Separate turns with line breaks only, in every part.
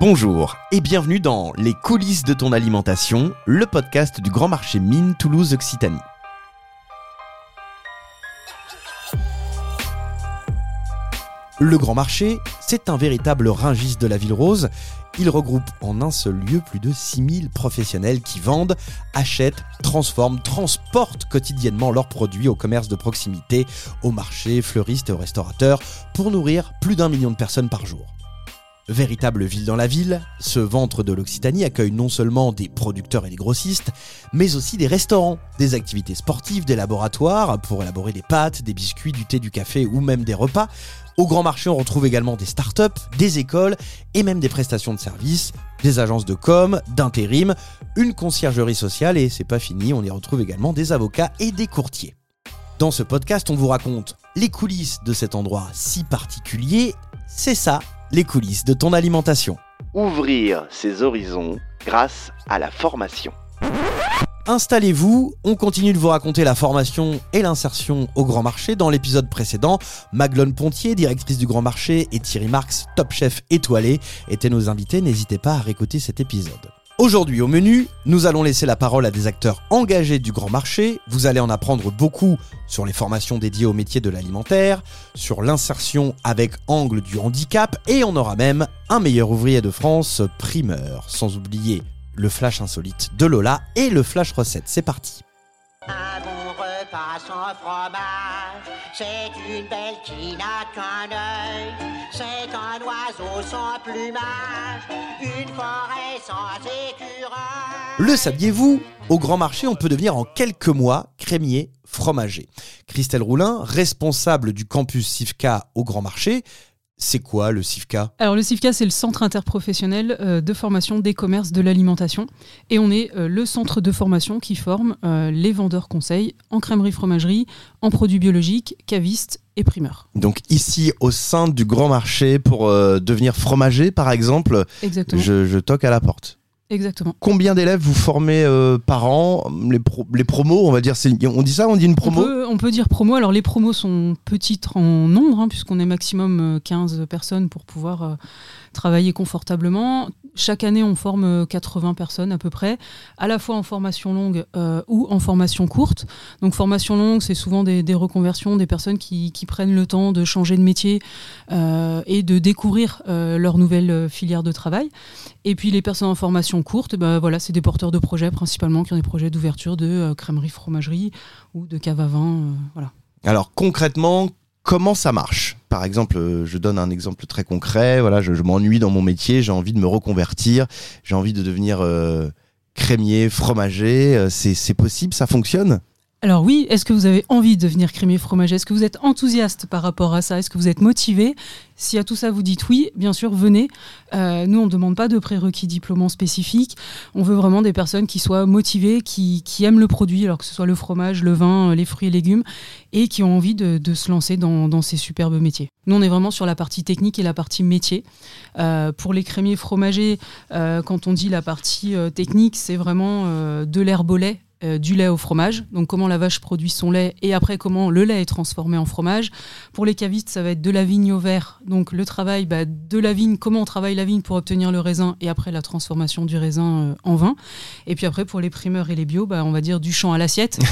Bonjour et bienvenue dans Les coulisses de ton alimentation, le podcast du Grand Marché Mine Toulouse Occitanie. Le Grand Marché, c'est un véritable ringis de la ville rose. Il regroupe en un seul lieu plus de 6000 professionnels qui vendent, achètent, transforment, transportent quotidiennement leurs produits au commerce de proximité, aux marchés, fleuristes et aux restaurateurs pour nourrir plus d'un million de personnes par jour. Véritable ville dans la ville, ce ventre de l'Occitanie accueille non seulement des producteurs et des grossistes, mais aussi des restaurants, des activités sportives, des laboratoires pour élaborer des pâtes, des biscuits, du thé, du café ou même des repas. Au grand marché, on retrouve également des startups, des écoles et même des prestations de services, des agences de com, d'intérim, une conciergerie sociale et c'est pas fini, on y retrouve également des avocats et des courtiers. Dans ce podcast, on vous raconte les coulisses de cet endroit si particulier. C'est ça, les coulisses de ton alimentation.
Ouvrir ses horizons grâce à la formation.
Installez-vous, on continue de vous raconter la formation et l'insertion au grand marché. Dans l'épisode précédent, Maglone Pontier, directrice du grand marché, et Thierry Marx, top chef étoilé, étaient nos invités. N'hésitez pas à réécouter cet épisode. Aujourd'hui au menu, nous allons laisser la parole à des acteurs engagés du grand marché. Vous allez en apprendre beaucoup sur les formations dédiées au métier de l'alimentaire, sur l'insertion avec angle du handicap et on aura même un meilleur ouvrier de France primeur. Sans oublier le flash insolite de Lola et le flash recette. C'est parti.
C'est une belle qui n'a qu'un œil. C'est un oiseau sans plumage, une forêt sans écureuil.
Le saviez-vous? Au grand marché, on peut devenir en quelques mois crémier fromager. Christelle Roulin, responsable du campus SIFCA au grand marché, c'est quoi le CIFCA
Alors le CIFCA, c'est le centre interprofessionnel euh, de formation des commerces de l'alimentation. Et on est euh, le centre de formation qui forme euh, les vendeurs conseils en crèmerie-fromagerie, en produits biologiques, cavistes et primeurs.
Donc ici, au sein du grand marché, pour devenir fromager, par exemple,
Exactement.
je, je toque à la porte.
Exactement.
Combien d'élèves vous formez euh, par an? Les, pro- les promos, on va dire, on dit ça, on dit une
On
promo?
peut, on peut dire promo. Alors les promos sont petites en nombre, hein, puisqu'on est maximum euh, 15 personnes pour pouvoir euh, travailler confortablement. Chaque année, on forme euh, 80 personnes à peu près, à la fois en formation longue euh, ou en formation courte. Donc formation longue, c'est souvent des, reconversions, des personnes qui, prennent le temps de changer de métier euh, et de découvrir euh, leur nouvelle euh, filière de travail. Et puis les personnes en formation courte, bah, voilà, c'est des porteurs de projets principalement qui ont des projets d'ouverture de euh, crèmerie, fromagerie ou de cave à vin. euh, voilà.
Alors concrètement, comment ça marche Par exemple, euh, je donne un exemple très concret. Voilà, je, je m'ennuie dans mon métier, j'ai envie de me reconvertir, j'ai envie de devenir euh, crémier, fromager. Euh, C'est c'est possible, ça fonctionne?
Alors oui, est-ce que vous avez envie de devenir crémier fromager? Est-ce que vous êtes enthousiaste par rapport à ça? Est-ce que vous êtes motivé? Si à tout ça vous dites oui, bien sûr, venez. Euh, nous, on ne demande pas de prérequis diplômants spécifiques. On veut vraiment des personnes qui soient motivées, qui, aiment le produit, alors que ce soit le fromage, le vin, euh, les fruits et légumes, et qui ont envie de, se lancer dans, ces superbes métiers. Nous, on est vraiment sur la partie technique et la partie métier. Euh, pour les crémiers fromagers, quand on dit la partie technique, c'est vraiment de l'herbe euh, du lait au fromage. Donc comment la vache produit son lait et après comment le lait est transformé en fromage. Pour les cavistes, ça va être de la vigne au verre. Donc le travail bah, de la vigne, comment on travaille la vigne pour obtenir le raisin et après la transformation du raisin euh, en vin. Et puis après pour les primeurs et les bio, bah, on va dire du champ à l'assiette.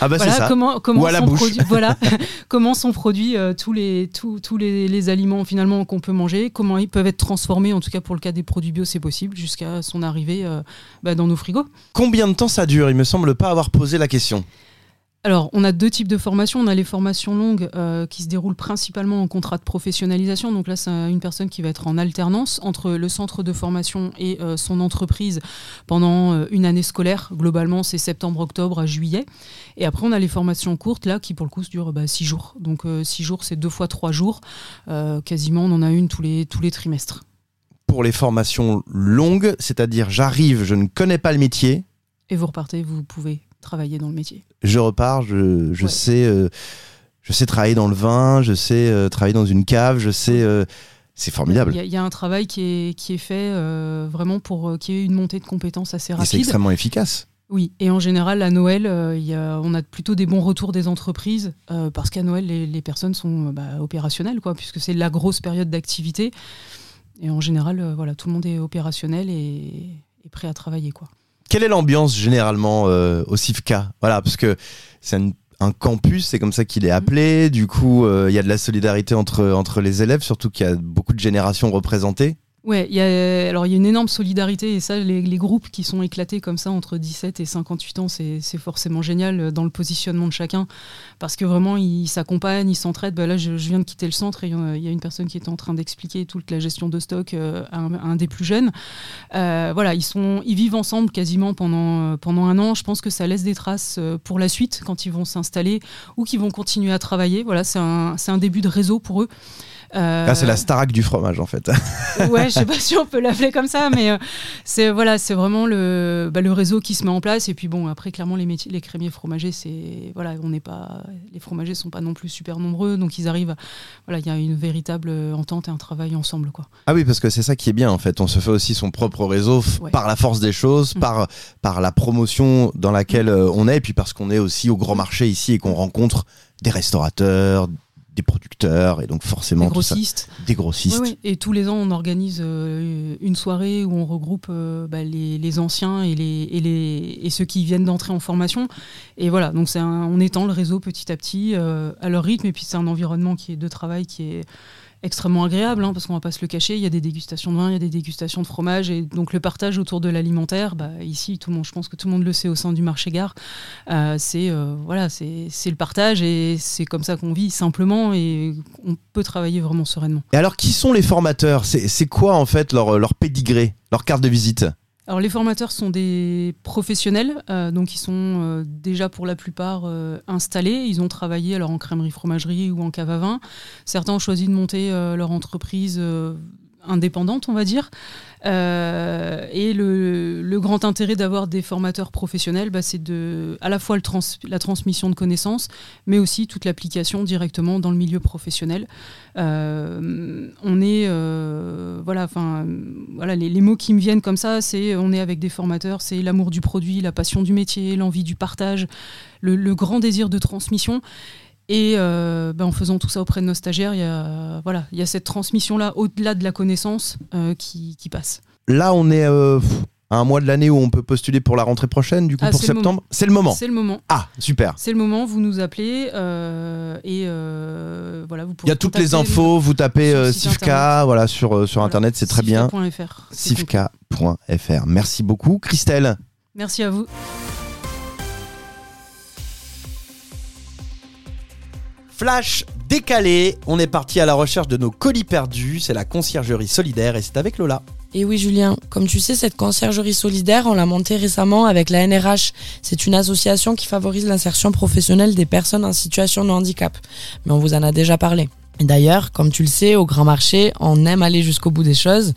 Ah bah
voilà
ça.
comment comment
Ou à la
sont
bouche.
produits voilà comment sont produits euh, tous les tous, tous les, les aliments finalement qu'on peut manger, comment ils peuvent être transformés en tout cas pour le cas des produits bio c'est possible jusqu'à son arrivée bah, dans nos frigos.
Combien de temps ça dure Il me semble pas avoir posé la question.
Alors, on a deux types de formations. On a les formations longues euh, qui se déroulent principalement en contrat de professionnalisation. Donc là, c'est une personne qui va être en alternance entre le centre de formation et euh, son entreprise pendant euh, une année scolaire. Globalement, c'est septembre-octobre à juillet. Et après, on a les formations courtes, là, qui pour le coup durent bah, six jours. Donc six jours, c'est deux fois trois jours. Quasiment, on en a une tous les, tous les trimestres.
Pour les formations longues, c'est-à-dire j'arrive, je ne connais pas le métier,
Et vous repartez, vous pouvez travailler dans le métier.
je repars, je, je
Ouais.
sais, euh, je sais travailler dans le vin, je sais euh, travailler dans une cave, je sais. euh, c'est formidable.
Il y, a- il y a un travail qui est, qui est fait vraiment pour qu'il y ait une montée de compétences assez
Et c'est
rapide.
extrêmement efficace.
Oui, et en général, à Noël, euh, il y a, on a plutôt des bons retours des entreprises, euh, parce qu'à Noël, les, les personnes sont bah, opérationnelles, quoi, puisque c'est la grosse période d'activité. Et en général, euh, voilà, tout le monde est opérationnel et, et prêt à travailler. Quoi.
Quelle est l'ambiance généralement euh, au CIFCA Voilà, parce que c'est un, un campus, c'est comme ça qu'il est appelé. Du coup, euh, il y a de la solidarité entre, entre les élèves, surtout qu'il y a beaucoup de générations représentées.
Ouais, il y a, alors il y a une énorme solidarité et ça, les, les groupes qui sont éclatés comme ça entre 17 et 58 ans, c'est forcément génial euh, dans le positionnement de chacun parce que vraiment ils s'accompagnent, ils s'entraident. Bah là, je, je viens de quitter le centre et il y a- il y a une personne qui était en train d'expliquer toute la gestion de stock euh, à, un, à un des plus jeunes. Euh, voilà, ils sont, ils vivent ensemble quasiment pendant euh, pendant un an. Je pense que ça laisse des traces euh, pour la suite quand ils vont s'installer ou qu'ils vont continuer à travailler. Voilà, c'est un, un début de réseau pour eux. Euh,
Là, c'est la Starac du fromage, en fait.
ouais, sais pas si on peut l'appeler comme ça, mais euh, c'est voilà, c'est vraiment le, bah, le réseau qui se met en place. Et puis bon, après clairement les métiers, les crémiers fromagers, c'est voilà, on n'est pas, les fromagers sont pas non plus super nombreux, donc ils arrivent. à- voilà, il y a une véritable entente et un travail ensemble, quoi.
Ah oui, parce que c'est ça qui est bien en fait. On se fait aussi son propre réseau
Ouais.
par la force des choses,
Mm.
par, par la promotion dans laquelle euh, on est, et puis parce qu'on est aussi au grand marché ici et qu'on rencontre des restaurateurs, des producteurs, et donc forcément
Les
tout ça-
grossistes.
des grossistes.
Et tous les ans, on organise euh, une soirée où on regroupe euh, bah, les, les anciens et, les, et, les, et ceux qui viennent d'entrer en formation. Et voilà, donc c'est un- on étend le réseau petit à petit euh, à leur rythme. Et puis c'est un environnement qui est de travail qui est extrêmement agréable, hein, parce qu'on va pas se le cacher. Il y a des dégustations de vin, il y a des dégustations de fromage, et donc le partage autour de l'alimentaire. Bah, ici, tout le monde, je pense que tout le monde le sait au sein du marché gare. euh, c'est euh, voilà, le partage et c'est comme ça qu'on vit simplement et on peut travailler vraiment sereinement.
Et alors, qui sont les formateurs? C'est c'est quoi en fait leur, leur pédigré, leur carte de visite?
Alors les formateurs sont des professionnels, euh, donc ils sont euh, déjà pour la plupart euh, installés. Ils ont travaillé alors en crèmerie fromagerie ou en cave à vin. Certains ont choisi de monter leur entreprise indépendante, on va dire. Euh, et le, le grand intérêt d'avoir des formateurs professionnels, bah, c'est de à la fois le trans- la transmission de connaissances, mais aussi toute l'application directement dans le milieu professionnel. Euh, on est, euh, voilà, enfin, voilà, les, les mots qui me viennent comme ça, c'est on est avec des formateurs, c'est l'amour du produit, la passion du métier, l'envie du partage, le, le grand désir de transmission. Et euh, ben, en faisant tout ça auprès de nos stagiaires, il y a, voilà, il y a cette transmission-là, au-delà de la connaissance, euh, qui, qui passe.
Là, on est euh, à un mois de l'année où on peut postuler pour la rentrée prochaine, du coup,
Ah,
pour septembre. C'est le moment.
C'est le moment.
Ah, super.
C'est le moment, vous nous appelez et voilà, vous
Il
pouvez
y a toutes les infos, vous tapez Sifka, voilà, sur, sur
Voilà,
internet, c'est très bien.
sifka.fr.
Sifka.fr. Merci beaucoup, Christelle.
Merci à vous.
Flash décalé, on est parti à la recherche de nos colis perdus, c'est la conciergerie solidaire et c'est avec Lola.
Et oui Julien, comme tu sais, cette conciergerie solidaire, on l'a montée récemment avec la NRH. C'est une association qui favorise l'insertion professionnelle des personnes en situation de handicap. Mais on vous en a déjà parlé. D'ailleurs, comme tu le sais, au grand marché, on aime aller jusqu'au bout des choses.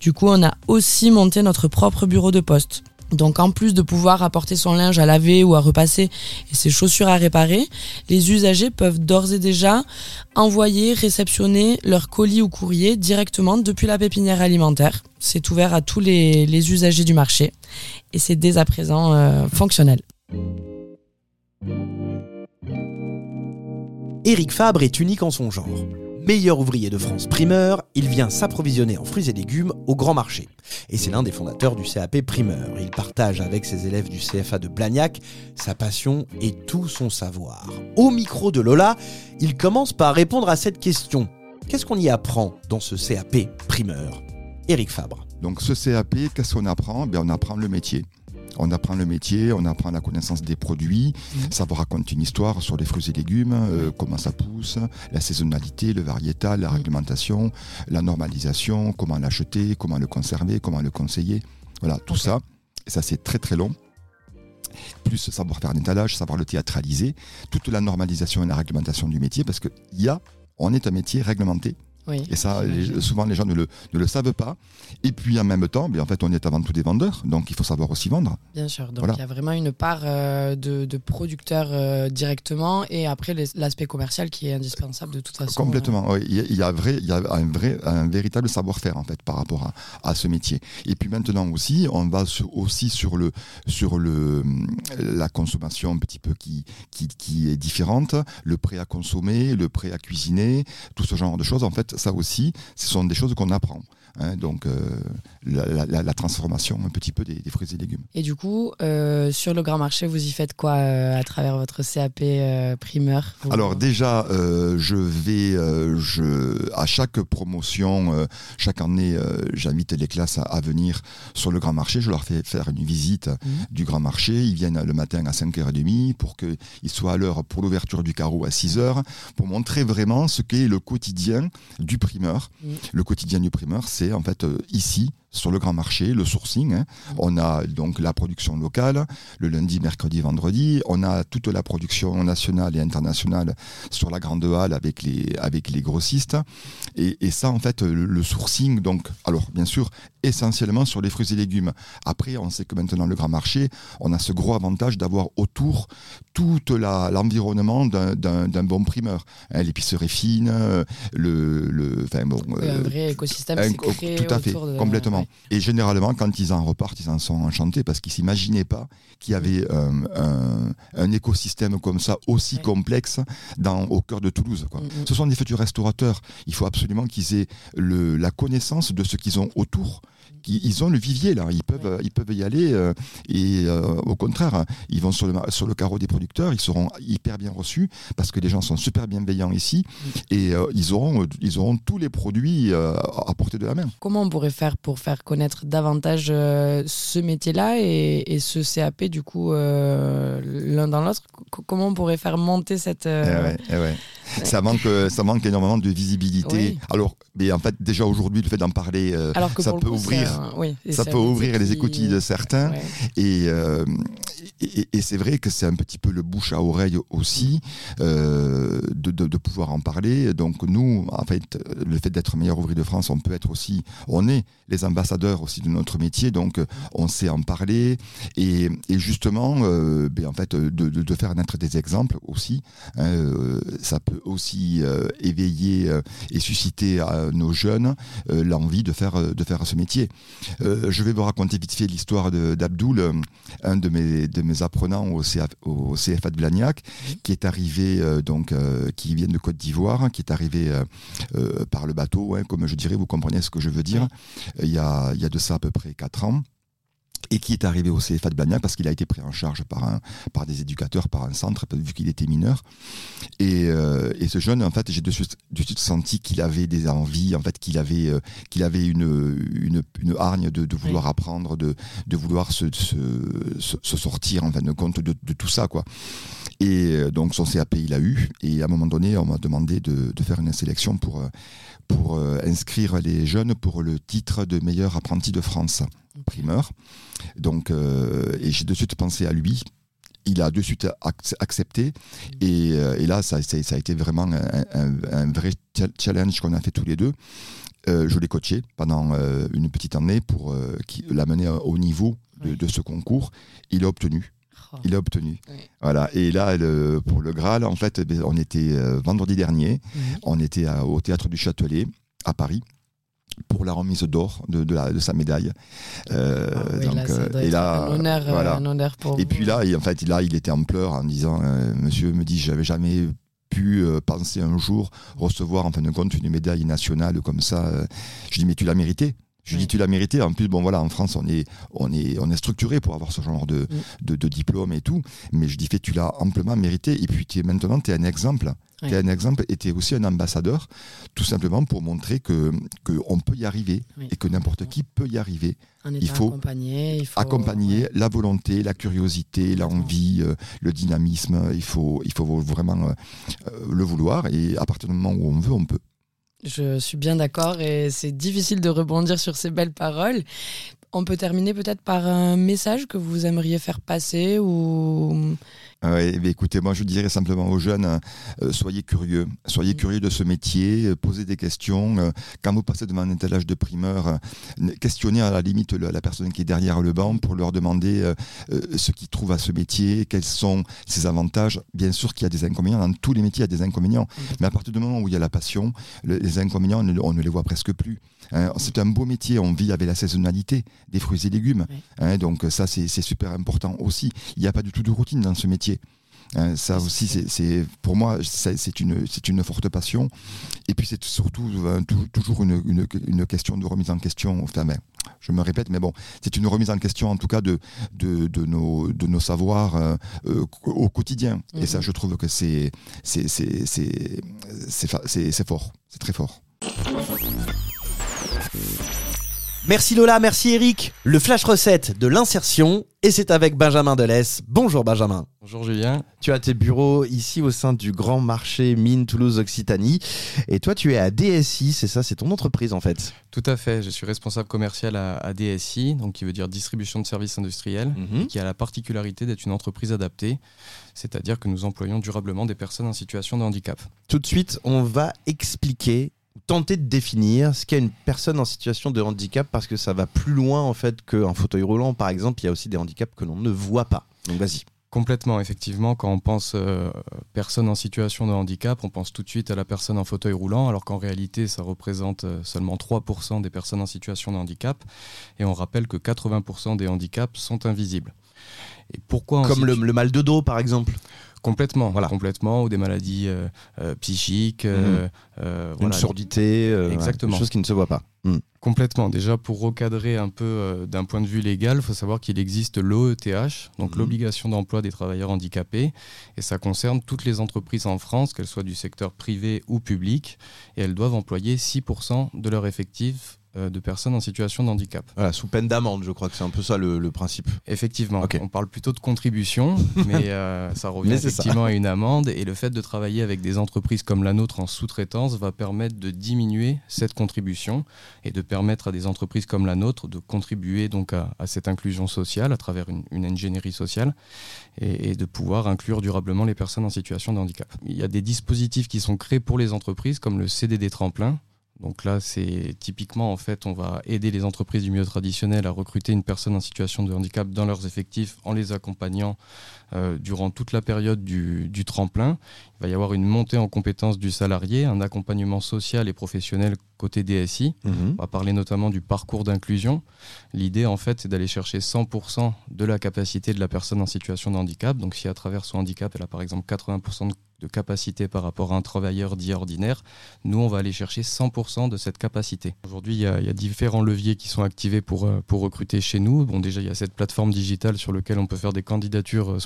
Du coup, on a aussi monté notre propre bureau de poste. Donc en plus de pouvoir apporter son linge à laver ou à repasser et ses chaussures à réparer, les usagers peuvent d'ores et déjà envoyer, réceptionner leurs colis ou courriers directement depuis la pépinière alimentaire. C'est ouvert à tous les, les usagers du marché et c'est dès à présent euh, fonctionnel.
Éric Fabre est unique en son genre. Meilleur ouvrier de France primeur, il vient s'approvisionner en fruits et légumes au grand marché. Et c'est l'un des fondateurs du CAP primeur. Il partage avec ses élèves du CFA de Blagnac sa passion et tout son savoir. Au micro de Lola, il commence par répondre à cette question. Qu'est-ce qu'on y apprend dans ce CAP primeur? Éric Fabre.
Donc ce CAP, qu'est-ce qu'on apprend? Bien, On apprend le métier. On apprend le métier, on apprend la connaissance des produits, ça vous raconte une histoire sur les fruits et légumes, euh, comment ça pousse, la saisonnalité, le variétal, la réglementation, la normalisation, comment l'acheter, comment le conserver, comment le conseiller. Voilà, tout ça. Ça, c'est très très long. Plus savoir faire un étalage, savoir le théâtraliser, toute la normalisation et la réglementation du métier, parce qu'il y a, on est un métier réglementé.
Oui.
Et ça, les- souvent les gens ne le, ne le savent pas. Et puis en même temps, bien, en fait, on est avant tout des vendeurs, donc il faut savoir aussi vendre.
Bien sûr. Donc
Voilà.
il y a vraiment une part euh, de, de producteurs euh, directement et après l'aspect commercial qui est indispensable de toute façon.
Complètement. oui. Il y a, il y a vrai, il y a un vrai, un véritable savoir-faire en fait par rapport à, à ce métier. Et puis maintenant aussi, on va sur- aussi sur le, sur le, la consommation un petit peu qui, qui, qui est différente, le prêt à consommer, le prêt à cuisiner, tout ce genre de choses. En fait, ça aussi, ce sont des choses qu'on apprend. Hein, donc euh, la, la- la- la transformation un petit peu des, des fruits et légumes.
Et du coup, euh, sur le grand marché, vous y faites quoi euh, à travers votre CAP primeur? Vous-
Alors déjà, je vais, je, à chaque promotion, chaque année, j'invite les classes à, à venir sur le grand marché. Je leur fais faire une visite du grand marché. Ils viennent le matin à 5h30 pour qu'ils soient à l'heure pour l'ouverture du carreau à 6h, pour montrer vraiment ce qu'est le quotidien du primeur.
Mhm.
Le quotidien du primeur, c'est en fait euh, ici, sur le grand marché, le sourcing. hein. On a donc la production locale, le lundi, mercredi, vendredi. On a toute la production nationale et internationale sur la grande halle avec les, avec les grossistes. Et, et ça, en fait, le, le sourcing, donc, alors bien sûr, essentiellement sur les fruits et légumes. Après, on sait que maintenant, le grand marché, on a ce gros avantage d'avoir autour tout l'environnement d'un- bon primeur. Hein, L'épicerie fine, euh, le, le, bon,
Oui,
euh,
un vrai écosystème
un-
créé
tout à fait,
de-
complètement.
ouais.
Et généralement, quand ils en repartent, ils en sont enchantés parce qu'ils s'imaginaient pas qu'il y avait euh, un, un écosystème comme ça aussi
Ouais.
complexe dans, au cœur de Toulouse. Quoi.
Mm, mm.
Ce sont des futurs restaurateurs. Il faut absolument qu'ils aient le, la connaissance de ce qu'ils ont autour. Ils ont le vivier là, ils peuvent, ils peuvent y aller euh, et euh, au contraire, ils vont sur le, sur le carreau des producteurs, ils seront hyper bien reçus parce que les gens sont super bienveillants ici et euh, ils auront, ils auront tous les produits à portée de la main.
Comment on pourrait faire pour faire connaître davantage ce métier-là et, et ce CAP du coup l'un dans l'autre? Comment on pourrait faire monter cette
Eh ouais, eh ouais. Ça manque, ça manque énormément de visibilité.
Oui.
Alors, mais en fait, déjà aujourd'hui, le fait d'en parler,
Alors que
ça peut
coup,
ouvrir,
oui,
ça peut ouvrir les écoutilles de certains.
Ouais.
Et, euh, et, c'est vrai que c'est un petit peu le bouche à oreille aussi euh, de, de, de pouvoir en parler. Donc nous, en fait, le fait d'être meilleur ouvrier de France, on peut être aussi, on est les ambassadeurs aussi de notre métier, donc on sait en parler et, et justement, euh, ben, en fait, de, de, faire naître des exemples aussi. hein, euh, ça peut aussi euh, éveiller euh, et susciter à nos jeunes euh, l'envie de faire de faire ce métier. Je vais vous raconter vite fait l'histoire d'Abdoul, un de mes, de mes apprenants au, CF, au CFA de Blagnac, qui est arrivé, euh, donc, euh, qui vient de Côte d'Ivoire, qui est arrivé euh, par le bateau, hein, comme je dirais, vous comprenez ce que je veux dire, il, y a, il y a de ça à peu près 4 ans. Et qui est arrivé au CFA de Blagnac parce qu'il a été pris en charge par, un, par des éducateurs, par un centre, vu qu'il était mineur. Et, euh, et ce jeune, en fait, j'ai de suite, de suite senti qu'il avait des envies, en fait, qu'il avait, euh, qu'il avait une, une, une hargne de, de vouloir apprendre, de, de vouloir se, se, se, sortir, en fin de compte, de, de tout ça, quoi. Et euh, donc, son CAP, il a eu. Et à un moment donné, on m'a demandé de, de faire une sélection pour, euh, pour euh, inscrire les jeunes pour le titre de meilleur apprenti de France, primeur. Donc, euh, et j'ai de suite pensé à lui. Il a de suite ac- accepté. Et, euh, et là, ça, ça- a été vraiment un, un- un vrai cha- challenge qu'on a fait tous les deux. Euh, je l'ai coaché pendant euh, une petite année pour l'amener au niveau de ce concours. Il a obtenu. Il a obtenu.
Oui.
Voilà. Et là, le- pour le Graal, en fait, ben, on était euh, vendredi dernier.
Mhm.
On était à- au théâtre du Châtelet à Paris pour la remise d'or de, de, la- de sa médaille. Euh,
Ah oui,
donc,
là, ça
euh, et là,
un honneur,
voilà.
un honneur pour
Et
vous.
puis là, il- en fait, là, il était en pleurs en disant, euh, Monsieur me dit, j'avais jamais pu euh, penser un jour recevoir en fin de compte une médaille nationale comme ça. Je dis mais tu l'as mérité. Je lui dis tu l'as mérité. En plus bon voilà en France on est on est on est structuré pour avoir ce genre de, de, de diplôme et tout. Mais je dis fait tu l'as amplement mérité et puis es maintenant tu es un exemple.
Oui.
Tu es un exemple et tu es aussi un ambassadeur tout simplement pour montrer que que on peut y arriver
Oui.
et que n'importe qui peut y arriver il faut
accompagné, il faut
accompagner la volonté, la curiosité, l'envie, euh, le dynamisme. Il faut, il faut vraiment euh, le vouloir et à partir du moment où on veut, on peut.
Je suis bien d'accord et c'est difficile de rebondir sur ces belles paroles. On peut terminer peut-être par un message que vous aimeriez faire passer ou
Mais écoutez, moi je dirais simplement aux jeunes, euh, soyez curieux, soyez
Mm.
curieux de ce métier, euh, posez des questions. euh, quand vous passez devant un étalage de primeur, questionnez à la limite le- la personne qui est derrière le banc pour leur demander ce qu'ils trouvent à ce métier, quels sont ses avantages. Bien sûr qu'il y a des inconvénients, dans tous les métiers il y a des inconvénients, mais à partir du moment où il y a la passion, le- les inconvénients, on ne, on ne les voit presque plus. Hein. c'est un beau métier, on vit avec la saisonnalité des fruits et légumes.
Oui.
hein, donc ça c'est super important aussi. Il n'y a pas du tout de routine dans ce métier. Hein, ça aussi, c'est- pour moi, c'est une, forte passion. Et puis c'est surtout euh, tou- toujours une, une, une question de remise en question. Enfin, ben, je me répète, mais bon, c'est une remise en question en tout cas de, de, de nos, de nos savoirs euh, euh, au quotidien. Et ça, je trouve que c'est fort, c'est très fort.
Merci Lola, merci Eric. Le flash recette de l'insertion et c'est avec Benjamin Delès. Bonjour Benjamin.
Bonjour Julien.
Tu as tes bureaux ici au sein du grand marché Mine Toulouse Occitanie et toi tu es à DSI, c'est ça, c'est ton entreprise en fait.
Tout à fait, je suis responsable commercial à, à DSI, donc qui veut dire distribution de services industriels,
Mhm.
qui a la particularité d'être une entreprise adaptée, c'est-à-dire que nous employons durablement des personnes en situation de handicap.
Tout de suite, on va expliquer tenter de définir ce qu'est une personne en situation de handicap parce que ça va plus loin en fait qu'un fauteuil roulant par exemple, il y a aussi des handicaps que l'on ne voit pas. Donc vas-y.
Complètement, effectivement, quand on pense euh, personne en situation de handicap, on pense tout de suite à la personne en fauteuil roulant, alors qu'en réalité, ça représente euh, seulement 3% des personnes en situation de handicap, et on rappelle que 80% des handicaps sont invisibles. Et pourquoi
Comme le mal de dos par exemple.
Complètement,
Voilà.
complètement, ou des maladies euh, euh, psychiques, euh, euh,
Une surdité,
Exactement.
choses qui ne se voient pas. Hmm.
Complètement. Déjà, pour recadrer un peu d'un point de vue légal, il faut savoir qu'il existe l'OETH, donc
Mhm.
l'obligation d'emploi des travailleurs handicapés, et ça concerne toutes les entreprises en France, qu'elles soient du secteur privé ou public, et elles doivent employer 6% de leur effectif de personnes en situation de handicap.
Voilà, sous peine d'amende, je crois que c'est un peu ça le, le principe.
Effectivement, on parle plutôt de contribution, mais euh, ça revient
Mais c'est ça.
effectivement à une amende. Et le fait de travailler avec des entreprises comme la nôtre en sous-traitance va permettre de diminuer cette contribution et de permettre à des entreprises comme la nôtre de contribuer donc à, à cette inclusion sociale à travers une, une ingénierie sociale et, et de pouvoir inclure durablement les personnes en situation de handicap. Il y a des dispositifs qui sont créés pour les entreprises comme le CDD tremplin. Donc là, c'est typiquement, en fait, on va aider les entreprises du milieu traditionnel à recruter une personne en situation de handicap dans leurs effectifs en les accompagnant euh, durant toute la période du, du tremplin. Il va y avoir une montée en compétences du salarié, un accompagnement social et professionnel côté DSI.
Mhm.
On va parler notamment du parcours d'inclusion. L'idée, en fait, c'est d'aller chercher 100% de la capacité de la personne en situation de handicap. Donc, si à travers son handicap, elle a par exemple 80% de- de capacité par rapport à un travailleur dit ordinaire, nous, on va aller chercher 100% de cette capacité. Aujourd'hui, il y, a- il y a différents leviers qui sont activés pour, euh, pour recruter chez nous. Bon, déjà, il y a cette plateforme digitale sur laquelle on peut faire des candidatures euh,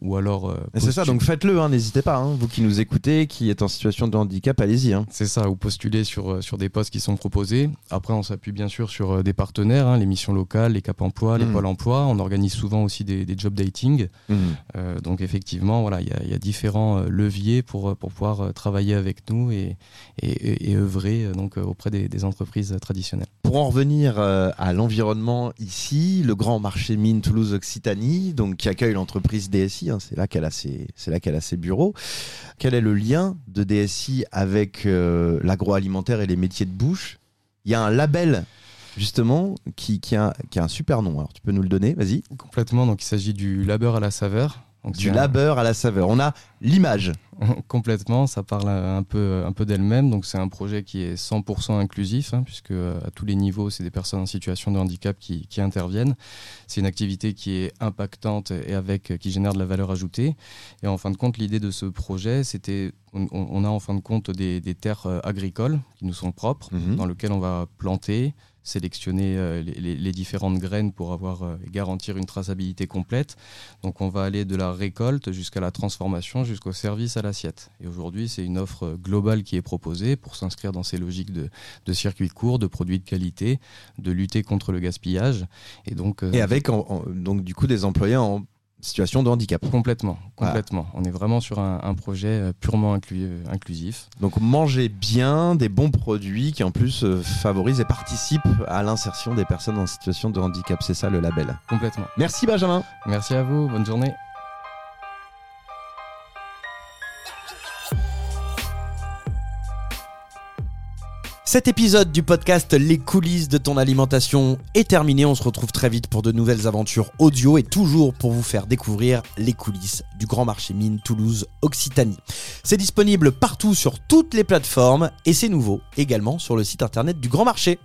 ou alors. euh,
C'est ça, donc faites-le, hein, n'hésitez pas. hein. vous qui nous écoutez, qui êtes en situation de handicap, allez-y. hein.
C'est ça, ou postuler sur, euh, sur des postes qui sont proposés. Après, on s'appuie bien sûr sur euh, des partenaires, les missions locales, les Cap Emploi, les
Mhm.
Pôle Emploi. On organise souvent aussi des, des job dating. Euh, donc effectivement, voilà, il y, a- il y a différents leviers pour, pour pouvoir travailler avec nous et, et, et- et œuvrer donc, auprès des, des entreprises traditionnelles.
Pour en revenir à l'environnement ici, le grand marché mine Toulouse Occitanie, donc qui accueille l'entreprise DSI, hein, c'est là qu'elle a ses, là qu'elle a ses bureaux. Quel est le lien de DSI avec euh, l'agroalimentaire et les métiers de bouche? Il y a un label justement qui, qui, a, qui a un super nom. Alors tu peux nous le donner, vas-y.
Complètement, donc il s'agit du labeur à la saveur. Donc,
Du labeur à la saveur. On a l'image.
Complètement, ça parle un peu, un peu d'elle-même. Donc c'est un projet qui est 100% inclusif, hein, puisque euh, à tous les niveaux, c'est des personnes en situation de handicap qui, qui interviennent. C'est une activité qui est impactante et avec qui génère de la valeur ajoutée. Et en fin de compte, l'idée de ce projet, c'était, on, a en fin de compte des, des terres euh, agricoles qui nous sont propres,
Mhm.
dans lesquelles on va planter sélectionner euh, les, différentes graines pour avoir euh, garantir une traçabilité complète. Donc on va aller de la récolte jusqu'à la transformation, jusqu'au service à l'assiette. Et aujourd'hui, c'est une offre euh, globale qui est proposée pour s'inscrire dans ces logiques de, de circuits courts, de produits de qualité, de lutter contre le gaspillage. Et donc,
Et avec donc du coup des employés en situation de handicap.
complètement,
Voilà.
complètement. On est vraiment sur un, un projet euh, purement inclu- euh, inclusif.
Donc manger bien des bons produits qui en plus euh, favorisent et participent à l'insertion des personnes en situation de handicap. C'est ça le label.
Complètement.
Merci Benjamin.
Merci à vous. Bonne journée.
Cet épisode du podcast Les coulisses de ton alimentation est terminé. On se retrouve très vite pour de nouvelles aventures audio et toujours pour vous faire découvrir les coulisses du Grand Marché Mine Toulouse Occitanie. C'est disponible partout sur toutes les plateformes et c'est nouveau également sur le site internet du Grand Marché.